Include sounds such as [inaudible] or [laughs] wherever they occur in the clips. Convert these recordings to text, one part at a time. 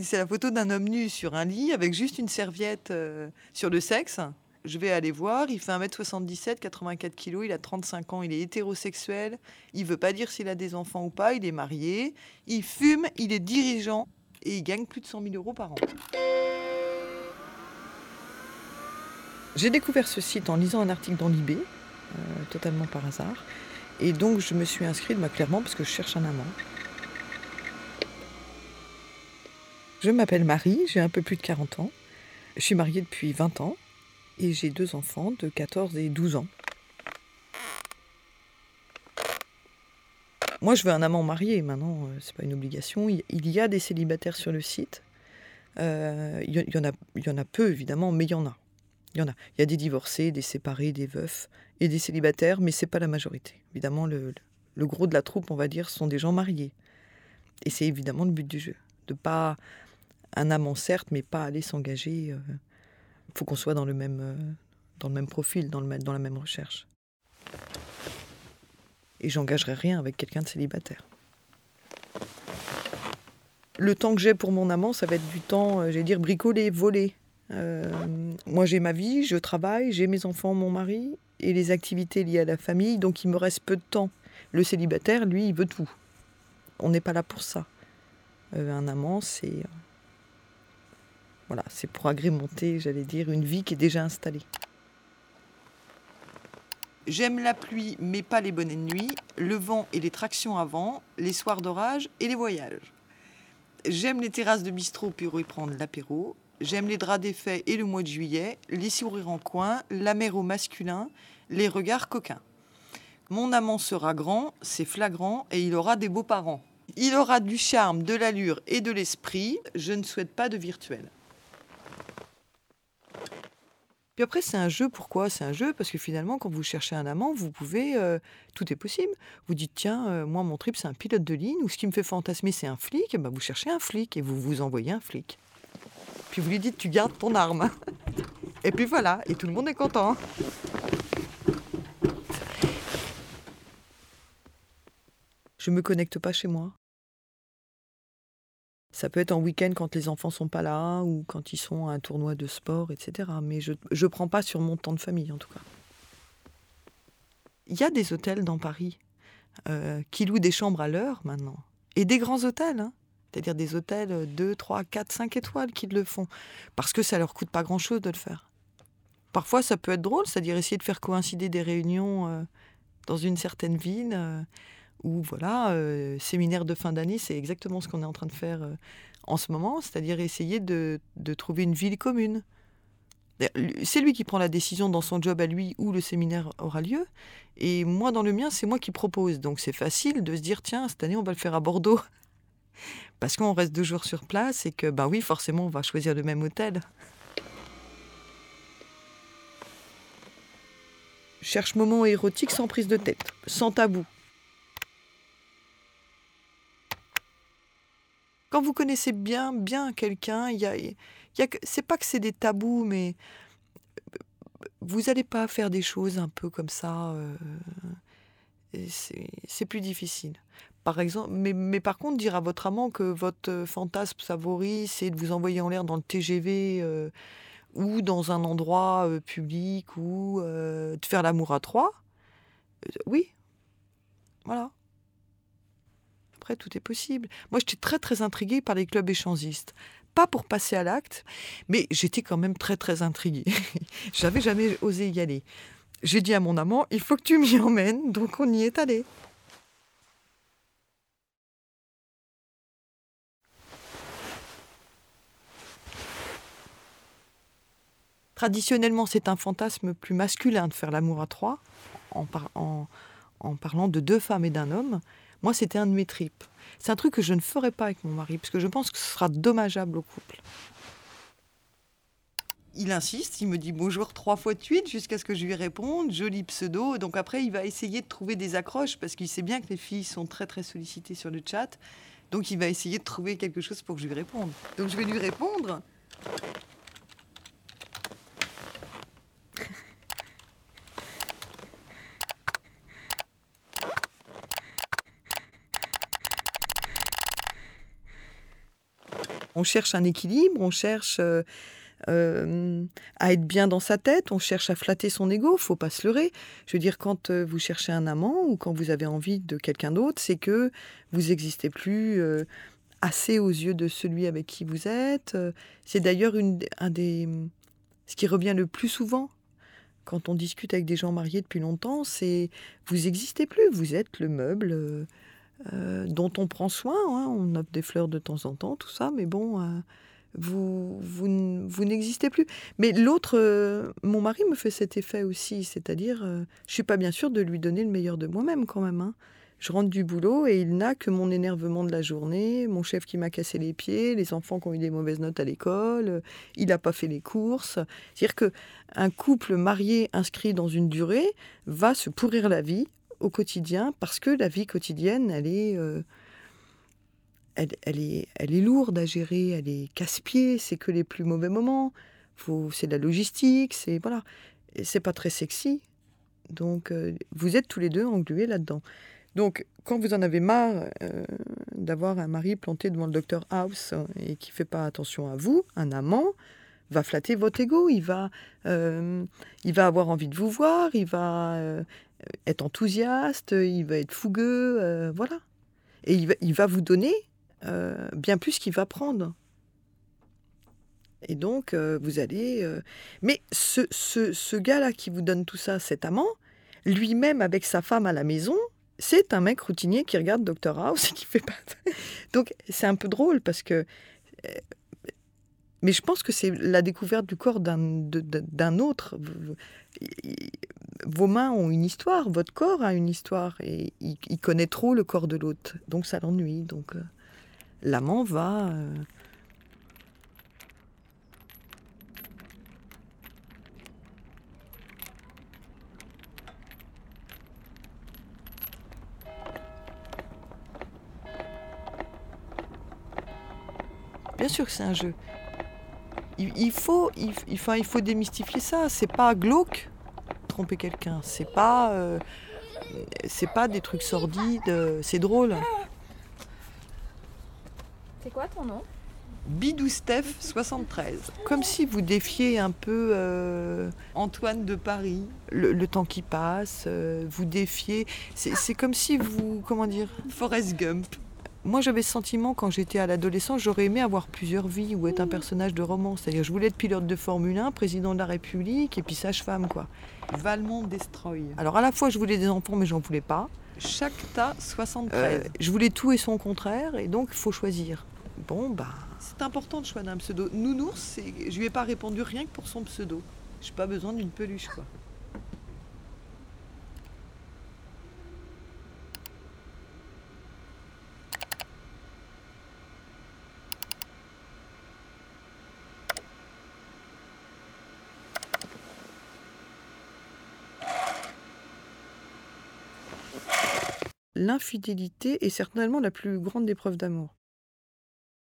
C'est la photo d'un homme nu sur un lit avec juste une serviette euh, sur le sexe. Je vais aller voir, il fait 1m77, 84 kg, il a 35 ans, il est hétérosexuel, il veut pas dire s'il a des enfants ou pas, il est marié, il fume, il est dirigeant et il gagne plus de 100 000 euros par an. J'ai découvert ce site en lisant un article dans l'IB, euh, totalement par hasard. Et donc je me suis inscrite bah, clairement parce que je cherche un amant. Je m'appelle Marie, j'ai un peu plus de 40 ans. Je suis mariée depuis 20 ans et j'ai deux enfants de 14 et 12 ans. Moi, je veux un amant marié. Maintenant, euh, c'est pas une obligation. Il y a des célibataires sur le site. Euh, il y, en a, y en a peu évidemment, mais il y en a. Il y en a. Y a des divorcés, des séparés, des veufs et des célibataires, mais c'est pas la majorité. Évidemment, le, le, gros de la troupe, on va dire, sont des gens mariés. Et c'est évidemment le but du jeu, de pas un amant certes, mais pas aller s'engager. Il euh, faut qu'on soit dans le même euh, dans le même profil, dans le dans la même recherche. Et j'engagerai rien avec quelqu'un de célibataire. Le temps que j'ai pour mon amant, ça va être du temps, euh, j'allais dire, bricoler, voler. Euh, moi, j'ai ma vie, je travaille, j'ai mes enfants, mon mari et les activités liées à la famille, donc il me reste peu de temps. Le célibataire, lui, il veut tout. On n'est pas là pour ça. Un amant, c'est voilà, c'est pour agrémenter, j'allais dire, une vie qui est déjà installée. J'aime la pluie, mais pas les bonnets de nuit, le vent et les tractions avant, les soirs d'orage et les voyages. J'aime les terrasses de bistrot pour y prendre l'apéro. J'aime les draps d'effet et le mois de juillet, les sourires en coin, la masculin, les regards coquins. Mon amant sera grand, c'est flagrant, et il aura des beaux parents. Il aura du charme, de l'allure et de l'esprit. Je ne souhaite pas de virtuel. Puis après, c'est un jeu. Pourquoi C'est un jeu? Parce que finalement, quand vous cherchez un amant, vous pouvez. euh, tout est possible. Vous dites tiens, euh, moi, mon trip, c'est un pilote de ligne, ou ce qui me fait fantasmer, c'est un flic. Et ben, vous cherchez un flic et vous vous envoyez un flic. Puis vous lui dites tu gardes ton arme. [laughs] Et puis voilà, et tout le monde est content. Je me connecte pas chez moi. Ça peut être en week-end quand les enfants sont pas là ou quand ils sont à un tournoi de sport, etc. Mais je ne prends pas sur mon temps de famille en tout cas. Il y a des hôtels dans Paris euh, qui louent des chambres à l'heure maintenant. Et des grands hôtels, hein. c'est-à-dire des hôtels 2, 3, 4, 5 étoiles qui le font. Parce que ça leur coûte pas grand-chose de le faire. Parfois ça peut être drôle, c'est-à-dire essayer de faire coïncider des réunions euh, dans une certaine ville. euh, ou voilà, euh, séminaire de fin d'année, c'est exactement ce qu'on est en train de faire euh, en ce moment, c'est-à-dire essayer de, trouver une ville commune. C'est lui qui prend la décision dans son job à lui où le séminaire aura lieu. Et moi, dans le mien, c'est moi qui propose. Donc c'est facile de se dire, tiens, cette année, on va le faire à Bordeaux. [laughs] Parce qu'on reste deux jours sur place et que, ben oui, forcément, on va choisir le même hôtel. Cherche moment érotique sans prise de tête, sans tabou. Quand vous connaissez bien, bien quelqu'un, il y a, y a c'est pas que c'est des tabous, mais vous n'allez pas faire des choses un peu comme ça. euh, c'est plus difficile. Par exemple, mais, par contre, dire à votre amant que votre fantasme favori, c'est de vous envoyer en l'air dans le TGV euh, ou dans un endroit euh, public ou de faire l'amour à trois, oui, voilà. Tout est possible. Moi, j'étais très, très intriguée par les clubs échangistes. Pas pour passer à l'acte, mais j'étais quand même très, très intriguée. [laughs] J'avais jamais osé y aller. J'ai dit à mon amant, il faut que tu m'y emmènes, donc on y est allé. Traditionnellement, c'est un fantasme plus masculin de faire l'amour à trois, en parlant de deux femmes et d'un homme. Moi, c'était un de mes tripes. C'est un truc que je ne ferai pas avec mon mari, parce que je pense que ce sera dommageable au couple. Il insiste, il me dit bonjour trois fois de suite jusqu'à ce que je lui réponde, joli pseudo. Donc après, il va essayer de trouver des accroches parce qu'il sait bien que les filles sont très très sollicitées sur le chat. Donc il va essayer de trouver quelque chose pour que je lui réponde. Donc je vais lui répondre. On cherche un équilibre, on cherche euh, euh, à être bien dans sa tête, on cherche à flatter son ego, faut pas se leurrer. Je veux dire, quand euh, vous cherchez un amant ou quand vous avez envie de quelqu'un d'autre, c'est que vous n'existez plus assez aux yeux de celui avec qui vous êtes. C'est d'ailleurs un des... Ce qui revient le plus souvent quand on discute avec des gens mariés depuis longtemps, c'est vous n'existez plus, vous êtes le meuble euh, dont on prend soin. Hein. On offre des fleurs de temps en temps, tout ça, mais bon, euh, vous, vous, n'existez plus. Mais l'autre, euh, mon mari me fait cet effet aussi, c'est-à-dire, je suis pas bien sûre de lui donner le meilleur de moi-même quand même. Hein. Je rentre du boulot et il n'a que mon énervement de la journée, mon chef qui m'a cassé les pieds, les enfants qui ont eu des mauvaises notes à l'école, il n'a pas fait les courses. C'est-à-dire que un couple marié inscrit dans une durée va se pourrir la vie au quotidien parce que la vie quotidienne, elle est, euh, elle, est, elle est lourde à gérer, elle est casse-pied, c'est que les plus mauvais moments. C'est de la logistique, c'est voilà, c'est pas très sexy. Donc euh, vous êtes tous les deux englués là-dedans. Donc quand vous en avez marre euh, d'avoir un mari planté devant le docteur House et qui fait pas attention à vous, un amant, va flatter votre ego, il va, il va avoir envie de vous voir, il va, être enthousiaste, il va être fougueux, euh, voilà. Et il va, vous donner euh, bien plus qu'il va prendre. Et donc, euh, vous allez... Mais ce, ce gars-là qui vous donne tout ça, cet amant, lui-même avec sa femme à la maison, c'est un mec routinier qui regarde Dr House et qui fait pas... [laughs] donc, c'est un peu drôle parce que... Mais je pense que c'est la découverte du corps d'un autre vos mains ont une histoire, votre corps a une histoire, et il, connaît trop le corps de l'autre, donc ça l'ennuie. Donc euh, l'amant va. Euh, Bien sûr que c'est un jeu. Il, faut, il, il faut démystifier ça. C'est pas glauque tromper quelqu'un. C'est pas, euh, c'est pas des trucs sordides, c'est drôle. C'est quoi ton nom? Bidou Steph 73. Comme si vous défiez un peu euh, Antoine de Paris, le, temps qui passe, euh, vous défiez. C'est comme si vous, comment dire, Forrest Gump. Moi, j'avais ce sentiment quand j'étais à l'adolescence, j'aurais aimé avoir plusieurs vies ou être un personnage de roman. C'est-à-dire, je voulais être pilote de Formule 1, président de la République et puis sage-femme, quoi. Valmont Destroy. Alors, à la fois, je voulais des enfants, mais j'en voulais pas. Chaque tas 73. Euh, je voulais tout et son contraire, et donc, il faut choisir. Bon, bah. C'est important de choisir un pseudo. Nounours, je lui ai pas répondu rien que pour son pseudo. J'ai pas besoin d'une peluche, quoi. L'infidélité est certainement la plus grande épreuve d'amour.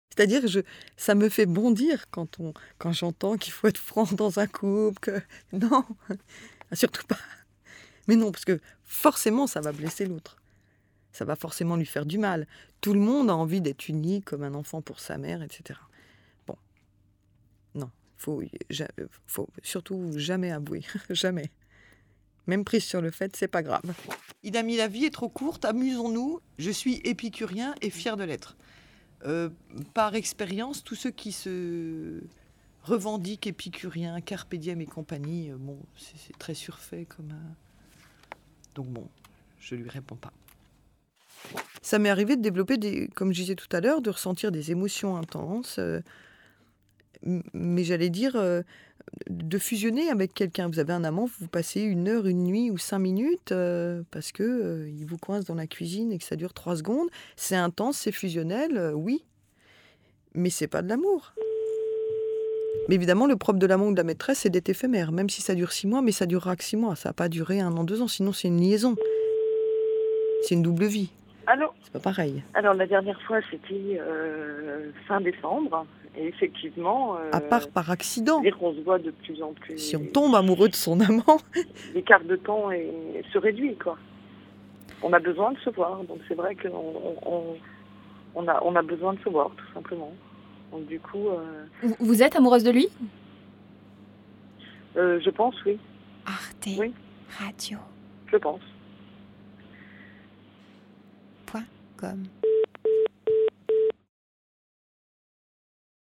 C'est-à-dire je, ça me fait bondir quand, on, quand j'entends qu'il faut être franc [laughs] dans un couple, que non, [laughs] surtout pas. Mais non, parce que forcément, ça va blesser l'autre. Ça va forcément lui faire du mal. Tout le monde a envie d'être uni comme un enfant pour sa mère, etc. Bon, non, faut, faut surtout jamais avouer, [laughs] jamais. Même prise sur le fait, c'est pas grave. Il a mis la vie est trop courte, amusons-nous. Je suis épicurien et fier de l'être. Euh, par expérience, tous ceux qui se revendiquent épicuriens, carpe diem et compagnie, euh, bon, c'est très surfait comme un... Donc bon, je lui réponds pas. Ça m'est arrivé de développer des, comme je disais tout à l'heure, de ressentir des émotions intenses. Euh, mais j'allais dire, de fusionner avec quelqu'un. Vous avez un amant, vous passez une heure, une nuit ou cinq minutes euh, parce que euh, il vous coince dans la cuisine et que ça dure trois secondes. C'est intense, c'est fusionnel, euh, oui, mais c'est pas de l'amour. Mais évidemment, le propre de l'amour ou de la maîtresse, c'est d'être éphémère, même si ça dure six mois, mais ça durera que six mois. Ça va pas durer un an, deux ans, sinon c'est une liaison. C'est une double vie. Allô C'est pas pareil. Alors la dernière fois, c'était fin décembre. Et effectivement. à part par accident. On se voit de plus en plus. Si on tombe amoureux de son amant. [laughs] L'écart de temps se réduit, quoi. On a besoin de se voir. Donc c'est vrai qu'on on, a, on a besoin de se voir, tout simplement. Donc du coup, euh, Vous- Vous êtes amoureuse de lui? Euh, je pense, oui, Arte Oui. Radio. je pense. Comme.